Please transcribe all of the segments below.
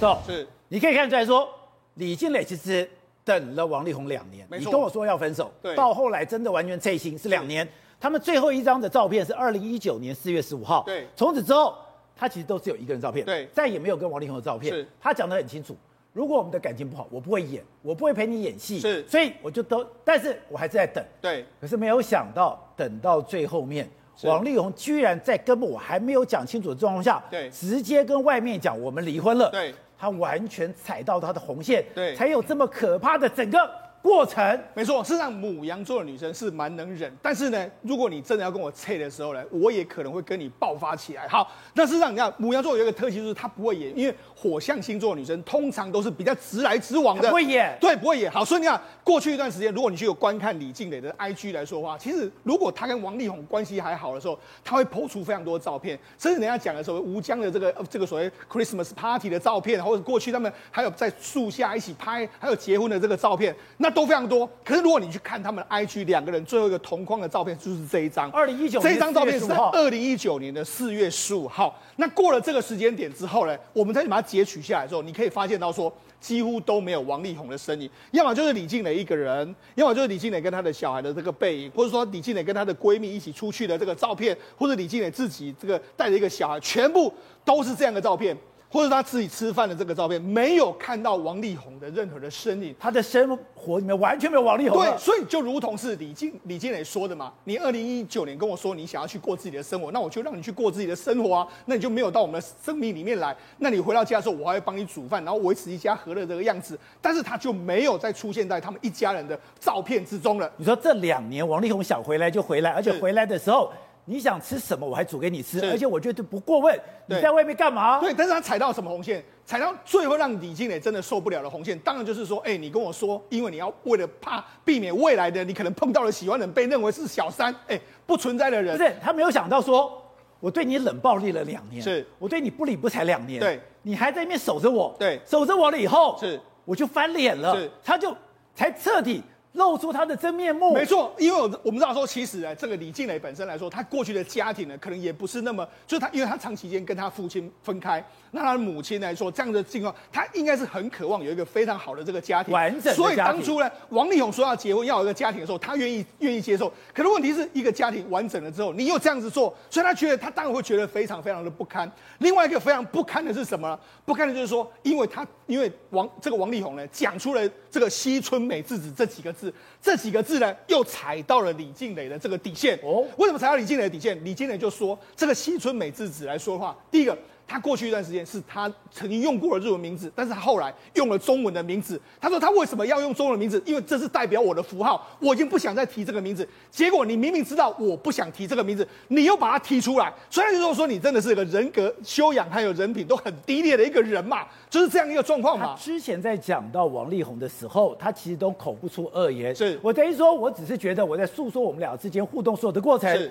总是，你可以看出来说，李静蕾其实等了王力宏两年。你跟我说要分手，到后来真的完全退心是两年。他们最后一张的照片是二零一九年四月十五号。对，从此之后，他其实都只有一个人照片，对，再也没有跟王力宏的照片。是，他讲得很清楚，如果我们的感情不好，我不会演，我不会陪你演戏。是，所以我就都，但是我还是在等。对，可是没有想到，等到最后面，王力宏居然在根本我还没有讲清楚的状况下，对，直接跟外面讲我们离婚了。对，他完全踩到他的红线，对，才有这么可怕的整个。过程没错，事实上母羊座的女生是蛮能忍，但是呢，如果你真的要跟我切的时候呢，我也可能会跟你爆发起来。好，那事实上你看母羊座有一个特性，就是她不会演，因为火象星座的女生通常都是比较直来直往的，不会演，对，不会演。好，所以你看过去一段时间，如果你去有观看李静蕾的 IG 来说的话，其实如果她跟王力宏关系还好的时候，她会 po 出非常多的照片，甚至人家讲的时候，吴江的这个这个所谓 Christmas party 的照片，或者过去他们还有在树下一起拍，还有结婚的这个照片，那都非常多。可是如果你去看他们的 IG，两个人最后一个同框的照片就是这一张。二零一九这一张照片是在二零一九年的四月十五号。那过了这个时间点之后呢，我们再把它截取下来之后，你可以发现到说，几乎都没有王力宏的身影，要么就是李静蕾一个人，要么就是李静蕾跟她的小孩的这个背影，或者说李静蕾跟她的闺蜜一起出去的这个照片，或者李静蕾自己这个带着一个小孩，全部都是这样的照片。或者他自己吃饭的这个照片，没有看到王力宏的任何的身影，他的生活里面完全没有王力宏。对，所以就如同是李静李靓蕾说的嘛，你二零一九年跟我说你想要去过自己的生活，那我就让你去过自己的生活啊，那你就没有到我们的生命里面来。那你回到家的时候，我还会帮你煮饭，然后维持一家和乐这个样子。但是他就没有再出现在他们一家人的照片之中了。你说这两年王力宏想回来就回来，而且回来的时候。你想吃什么，我还煮给你吃，而且我觉得不过问。你在外面干嘛？对，但是他踩到什么红线？踩到最后让李靓蕾真的受不了的红线，当然就是说，哎、欸，你跟我说，因为你要为了怕避免未来的你可能碰到了喜欢的人被认为是小三，哎、欸，不存在的人。不是，他没有想到说，我对你冷暴力了两年，是我对你不理不睬两年，对，你还在那边守着我，对，守着我了以后，是我就翻脸了，是他就才彻底。露出他的真面目。没错，因为我我们知道说，其实呢，这个李静蕾本身来说，她过去的家庭呢，可能也不是那么，就是她，因为她长期间跟她父亲分开，那她的母亲来说，这样的情况，她应该是很渴望有一个非常好的这个家庭，完整。所以当初呢，王力宏说要结婚，要有一个家庭的时候，他愿意愿意接受。可是问题是一个家庭完整了之后，你又这样子做，所以他觉得他当然会觉得非常非常的不堪。另外一个非常不堪的是什么呢？不堪的就是说，因为他因为王这个王力宏呢，讲出了这个西村美智子这几个字，这几个。字呢，又踩到了李静蕾的这个底线哦。为什么踩到李静蕾的底线？李静蕾就说，这个西村美智子来说的话，第一个。他过去一段时间是他曾经用过的日文名字，但是他后来用了中文的名字。他说他为什么要用中文的名字？因为这是代表我的符号，我已经不想再提这个名字。结果你明明知道我不想提这个名字，你又把它提出来，虽然就是说你真的是一个人格修养还有人品都很低劣的一个人嘛，就是这样一个状况嘛。之前在讲到王力宏的时候，他其实都口不出恶言。是我等于说，我只是觉得我在诉说我们俩之间互动所有的过程，是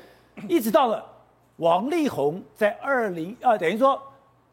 一直到了王力宏在二零二，等于说。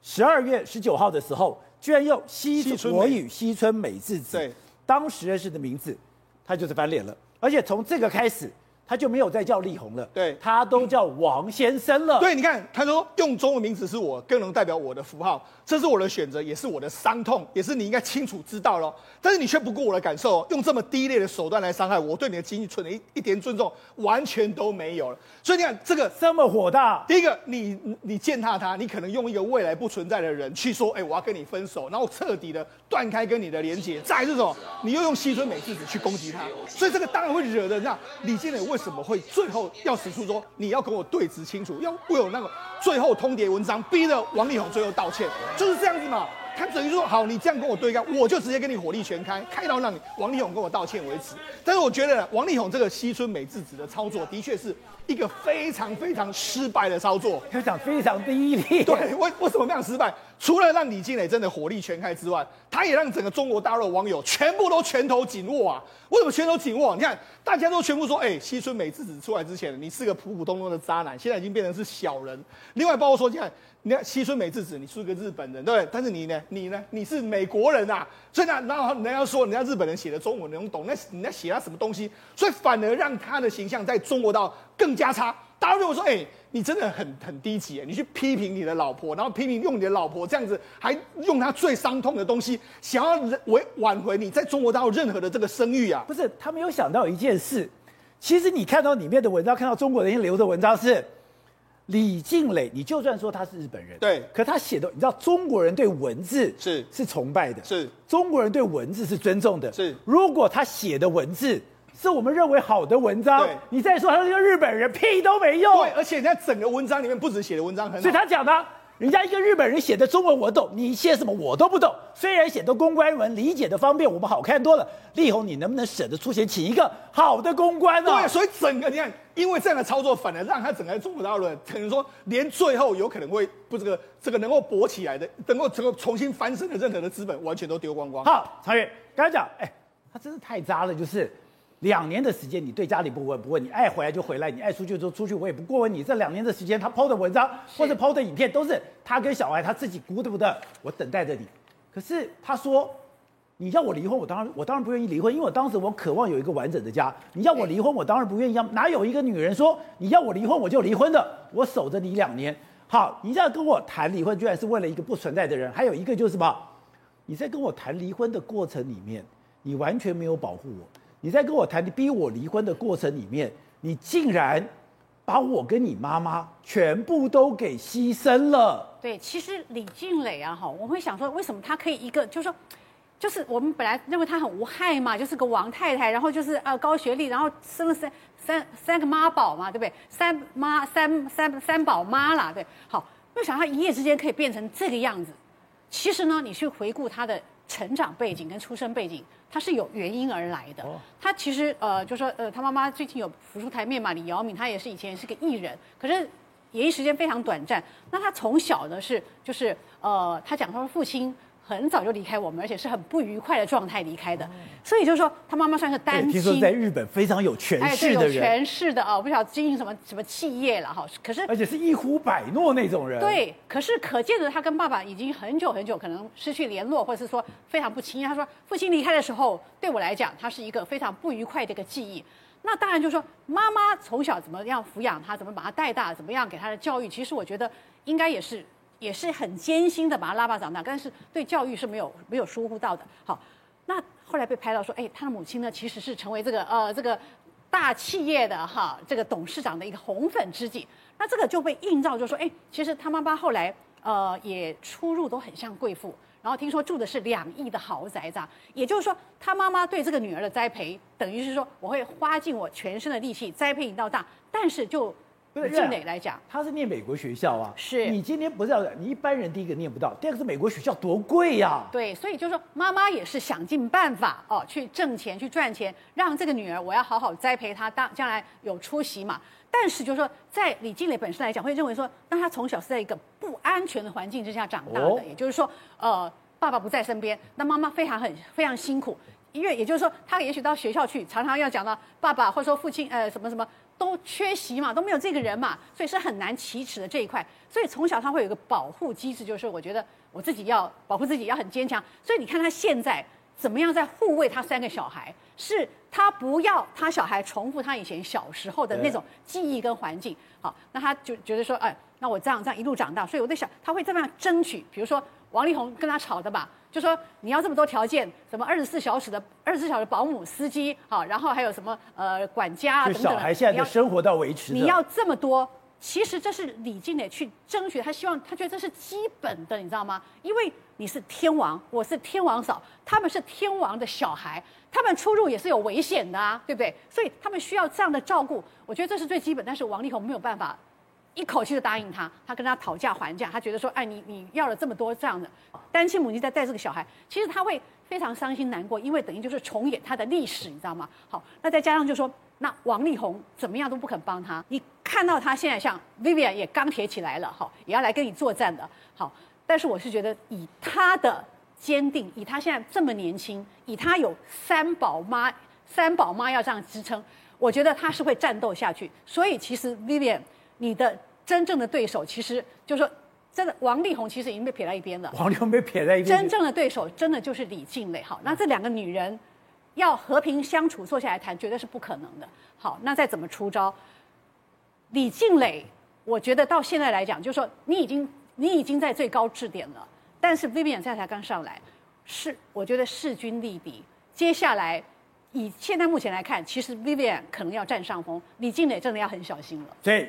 十二月十九号的时候，居然用西村我与西村美智子对当时认识的名字，他就是翻脸了，而且从这个开始。他就没有再叫力宏了，对，他都叫王先生了。对，你看，他说用中文名字是我更能代表我的符号，这是我的选择，也是我的伤痛，也是你应该清楚知道咯。但是你却不顾我的感受，用这么低劣的手段来伤害我，我对你的经济存了一一点尊重完全都没有了。所以你看，这个这么火大。第一个，你你践踏他，你可能用一个未来不存在的人去说，哎，我要跟你分手，然后彻底的断开跟你的连接。再这种，你又用西村美智子去攻击他，所以这个当然会惹得让李靓蕾为。为什么会最后要使出说你要跟我对质清楚，要会有那个最后通牒文章，逼着王力宏最后道歉，就是这样子嘛。他等于说好，你这样跟我对干，我就直接跟你火力全开，开到让你王力宏跟我道歉为止。但是我觉得王力宏这个西村美智子的操作，的确是一个非常非常失败的操作，要讲非常低劣。对，为为什么这样失败？除了让李靓蕾真的火力全开之外，他也让整个中国大陆的网友全部都拳头紧握啊！为什么拳头紧握？你看，大家都全部说，哎、欸，西村美智子出来之前，你是个普普通通的渣男，现在已经变成是小人。另外，包括说，你看，你看西村美智子，你是个日本人，对不对？但是你呢，你呢，你是美国人啊！所以呢，然后人家说，人家日本人写的中文你能懂，那人家写他什么东西？所以反而让他的形象在中国大陆更加差。大家认为说，哎、欸。你真的很很低级，你去批评你的老婆，然后批评用你的老婆这样子，还用她最伤痛的东西，想要挽挽回你在中国大陆任何的这个声誉啊？不是，他没有想到一件事，其实你看到里面的文章，看到中国人留的文章是李静蕾，你就算说他是日本人，对，可他写的，你知道中国人对文字是是崇拜的，是中国人对文字是尊重的，是如果他写的文字。是我们认为好的文章，你再说他是个日本人，屁都没用。对，而且在整个文章里面，不止写的文章很好，所以他讲的，人家一个日本人写的中文我懂，你写什么我都不懂。虽然写的公关文，理解的方便，我们好看多了。力宏，你能不能舍得出钱请一个好的公关呢？对，所以整个你看，因为这样的操作，反而让他整个中国大陆可能说，连最后有可能会不这个这个能够勃起来的，能够整个重新翻身的任何的资本，完全都丢光光。好，长远刚才讲，哎，他真是太渣了，就是。两年的时间，你对家里不问不问，你爱回来就回来，你爱出去就出去，我也不过问你。这两年的时间，他 PO 的文章或者 PO 的影片，都是他跟小孩他自己鼓的不的，我等待着你。可是他说，你要我离婚，我当然我当然不愿意离婚，因为我当时我渴望有一个完整的家。你要我离婚，我当然不愿意。哪有一个女人说你要我离婚我就离婚的？我守着你两年。好，你这样跟我谈离婚，居然是为了一个不存在的人。还有一个就是什么？你在跟我谈离婚的过程里面，你完全没有保护我。你在跟我谈，你逼我离婚的过程里面，你竟然把我跟你妈妈全部都给牺牲了。对，其实李静蕾啊，哈，我会想说，为什么她可以一个，就是说，就是我们本来认为她很无害嘛，就是个王太太，然后就是呃高学历，然后生了三三三个妈宝嘛，对不对？三妈三三三宝妈啦，对，好，没想到她一夜之间可以变成这个样子。其实呢，你去回顾她的成长背景跟出生背景。他是有原因而来的。他其实呃，就说呃，他妈妈最近有浮出台面嘛，李瑶敏，他也是以前是个艺人，可是演艺时间非常短暂。那他从小呢是就是呃，他讲他的父亲。很早就离开我们，而且是很不愉快的状态离开的，所以就是说他妈妈算是单亲。听说在日本非常有权势的人，哎、有权势的啊，我不晓得经营什么什么企业了哈。可是而且是一呼百诺那种人。对，可是可见的他跟爸爸已经很久很久可能失去联络，或者是说非常不亲。他说父亲离开的时候，对我来讲，他是一个非常不愉快的一个记忆。那当然就是说妈妈从小怎么样抚养他，怎么把他带大，怎么样给他的教育，其实我觉得应该也是。也是很艰辛的把他拉拔长大，但是对教育是没有没有疏忽到的。好，那后来被拍到说，哎，他的母亲呢其实是成为这个呃这个大企业的哈这个董事长的一个红粉知己。那这个就被映照，就说，哎，其实他妈妈后来呃也出入都很像贵妇，然后听说住的是两亿的豪宅，这样。也就是说，他妈妈对这个女儿的栽培，等于是说我会花尽我全身的力气栽培你到大，但是就。李静蕾来讲，他是念美国学校啊。是你今天不是要你一般人第一个念不到，第二个是美国学校多贵呀、啊。对，所以就是说妈妈也是想尽办法哦，去挣钱去赚钱，让这个女儿我要好好栽培她，当将来有出息嘛。但是就是说，在李静蕾本身来讲，会认为说，那她从小是在一个不安全的环境之下长大的，哦、也就是说，呃，爸爸不在身边，那妈妈非常很非常辛苦，因为也就是说，她也许到学校去，常常要讲到爸爸或者说父亲，呃，什么什么。都缺席嘛，都没有这个人嘛，所以是很难启齿的这一块。所以从小他会有个保护机制，就是我觉得我自己要保护自己，要很坚强。所以你看他现在怎么样在护卫他三个小孩，是他不要他小孩重复他以前小时候的那种记忆跟环境。好，那他就觉得说，哎，那我这样这样一路长大，所以我在想他会这么样争取，比如说。王力宏跟他吵的吧，就说你要这么多条件，什么二十四小时的二十四小时保姆、司机，好，然后还有什么呃管家啊等等。小孩现在的生活到维持你，你要这么多，其实这是李静蕾去争取，他希望他觉得这是基本的，你知道吗？因为你是天王，我是天王嫂，他们是天王的小孩，他们出入也是有危险的啊，对不对？所以他们需要这样的照顾，我觉得这是最基本。但是王力宏没有办法。一口气就答应他，他跟他讨价还价，他觉得说，哎，你你要了这么多这样的单亲母亲在带这个小孩，其实他会非常伤心难过，因为等于就是重演他的历史，你知道吗？好，那再加上就说，那王力宏怎么样都不肯帮他，你看到他现在像 Vivian 也钢铁起来了，好，也要来跟你作战的，好，但是我是觉得以他的坚定，以他现在这么年轻，以他有三宝妈，三宝妈要这样支撑，我觉得他是会战斗下去。所以其实 Vivian。你的真正的对手，其实就是说，真的王力宏其实已经被撇在一边了。王力宏被撇在一边。真正的对手，真的就是李静蕾。好，那这两个女人要和平相处，坐下来谈，绝对是不可能的。好，那再怎么出招？李静蕾我觉得到现在来讲，就是说你已经你已经在最高制点了，但是 Vivian 现在才刚上来，是我觉得势均力敌。接下来以现在目前来看，其实 Vivian 可能要占上风，李静蕾真的要很小心了。所以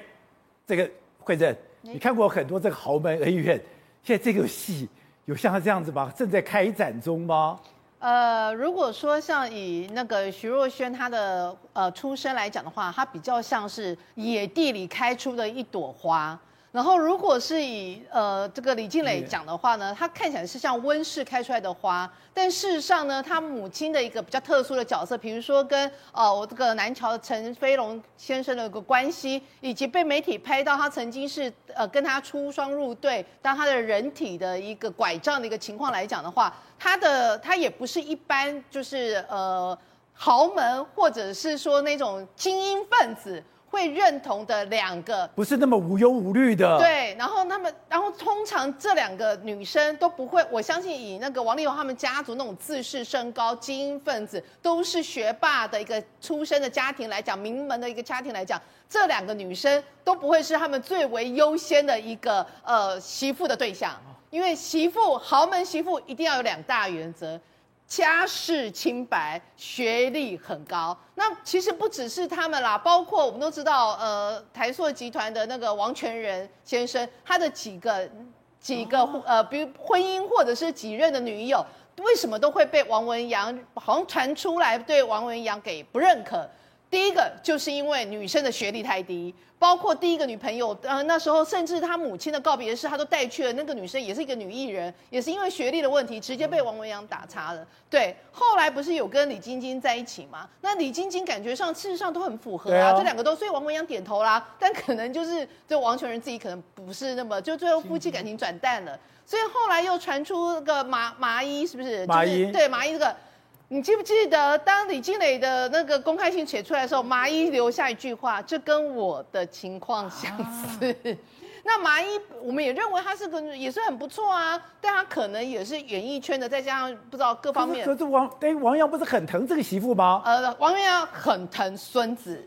这个惠珍，你看过很多这个豪门恩怨，现在这个戏有像他这样子吗？正在开展中吗？呃，如果说像以那个徐若瑄她的呃出身来讲的话，她比较像是野地里开出的一朵花。然后，如果是以呃这个李静蕾讲的话呢，她看起来是像温室开出来的花，但事实上呢，她母亲的一个比较特殊的角色，比如说跟呃我这个南桥陈飞龙先生的一个关系，以及被媒体拍到他曾经是呃跟他出双入对，当他的人体的一个拐杖的一个情况来讲的话，他的他也不是一般就是呃豪门或者是说那种精英分子。会认同的两个，不是那么无忧无虑的。对，然后他们，然后通常这两个女生都不会，我相信以那个王力宏他们家族那种自视甚高、精英分子，都是学霸的一个出身的家庭来讲，名门的一个家庭来讲，这两个女生都不会是他们最为优先的一个呃媳妇的对象，因为媳妇豪门媳妇一定要有两大原则。家世清白，学历很高。那其实不只是他们啦，包括我们都知道，呃，台塑集团的那个王全仁先生，他的几个几个呃，比如婚姻或者是几任的女友，为什么都会被王文洋好像传出来对王文洋给不认可？第一个就是因为女生的学历太低。包括第一个女朋友，呃，那时候甚至他母亲的告别式，他都带去了。那个女生也是一个女艺人，也是因为学历的问题，直接被王文洋打叉了。对，后来不是有跟李晶晶在一起吗？那李晶晶感觉上，事实上都很符合啊，这两个都，所以王文洋点头啦。但可能就是这王全仁自己可能不是那么，就最后夫妻感情转淡了。所以后来又传出个麻麻衣，是不是？麻衣、就是、对麻衣这个。你记不记得，当李静蕾的那个公开信写出来的时候，麻衣留下一句话，这跟我的情况相似。啊、那麻衣，我们也认为他是个也是很不错啊，但他可能也是演艺圈的，再加上不知道各方面。可是王，对王洋不是很疼这个媳妇吗？呃，王元洋很疼孙子。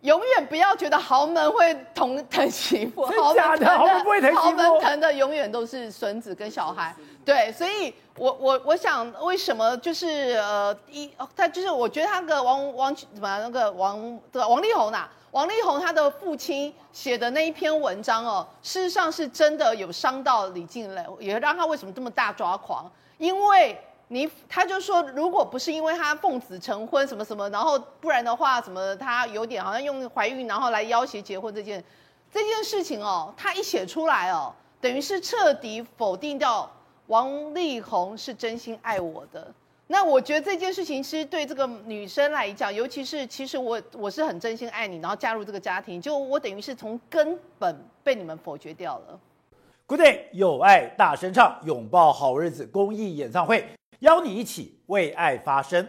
永远不要觉得豪门会疼疼媳妇，豪门的豪门不会疼媳妇，豪门疼的永远都是孙子跟小孩。对，所以我我我想，为什么就是呃一他就是我觉得他个王王什么那个王对？王力宏呐、王力宏他的父亲写的那一篇文章哦，事实上是真的有伤到李静蕾，也让他为什么这么大抓狂，因为。你他就说，如果不是因为他奉子成婚什么什么，然后不然的话，什么他有点好像用怀孕然后来要挟结婚这件这件事情哦，他一写出来哦，等于是彻底否定掉王力宏是真心爱我的。那我觉得这件事情其实对这个女生来讲，尤其是其实我我是很真心爱你，然后加入这个家庭，就我等于是从根本被你们否决掉了。Good day，有爱大声唱，拥抱好日子公益演唱会。邀你一起为爱发声。